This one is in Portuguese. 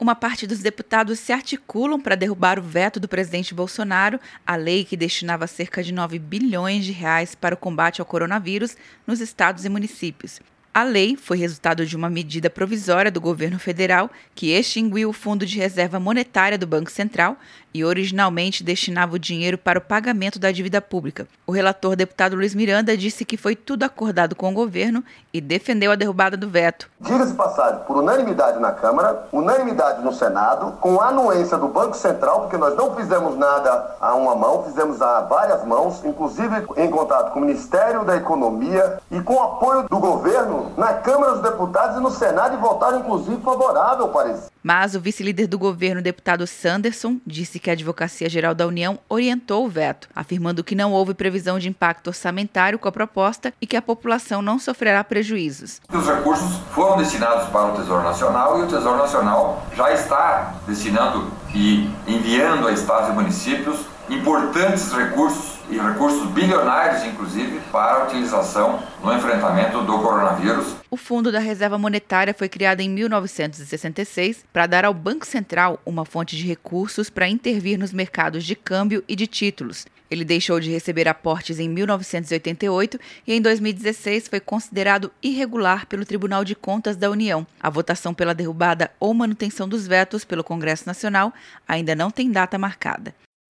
uma parte dos deputados se articulam para derrubar o veto do presidente Bolsonaro, a lei que destinava cerca de 9 bilhões de reais para o combate ao coronavírus nos estados e municípios. A lei foi resultado de uma medida provisória do governo federal que extinguiu o Fundo de Reserva Monetária do Banco Central e originalmente destinava o dinheiro para o pagamento da dívida pública. O relator deputado Luiz Miranda disse que foi tudo acordado com o governo e defendeu a derrubada do veto. Diga-se passagem, por unanimidade na Câmara, unanimidade no Senado, com anuência do Banco Central, porque nós não fizemos nada a uma mão, fizemos a várias mãos, inclusive em contato com o Ministério da Economia e com apoio do governo na Câmara dos Deputados e no Senado e votaram inclusive favorável ao parecer. Mas o vice-líder do governo, deputado Sanderson, disse que a Advocacia Geral da União orientou o veto, afirmando que não houve previsão de impacto orçamentário com a proposta e que a população não sofrerá prejuízos. Os recursos foram destinados para o Tesouro Nacional e o Tesouro Nacional já está destinando e enviando a estados e municípios importantes recursos e recursos bilionários, inclusive, para a utilização no enfrentamento do coronavírus. O Fundo da Reserva Monetária foi criado em 1966 para dar ao Banco Central uma fonte de recursos para intervir nos mercados de câmbio e de títulos. Ele deixou de receber aportes em 1988 e em 2016 foi considerado irregular pelo Tribunal de Contas da União. A votação pela derrubada ou manutenção dos vetos pelo Congresso Nacional ainda não tem data marcada.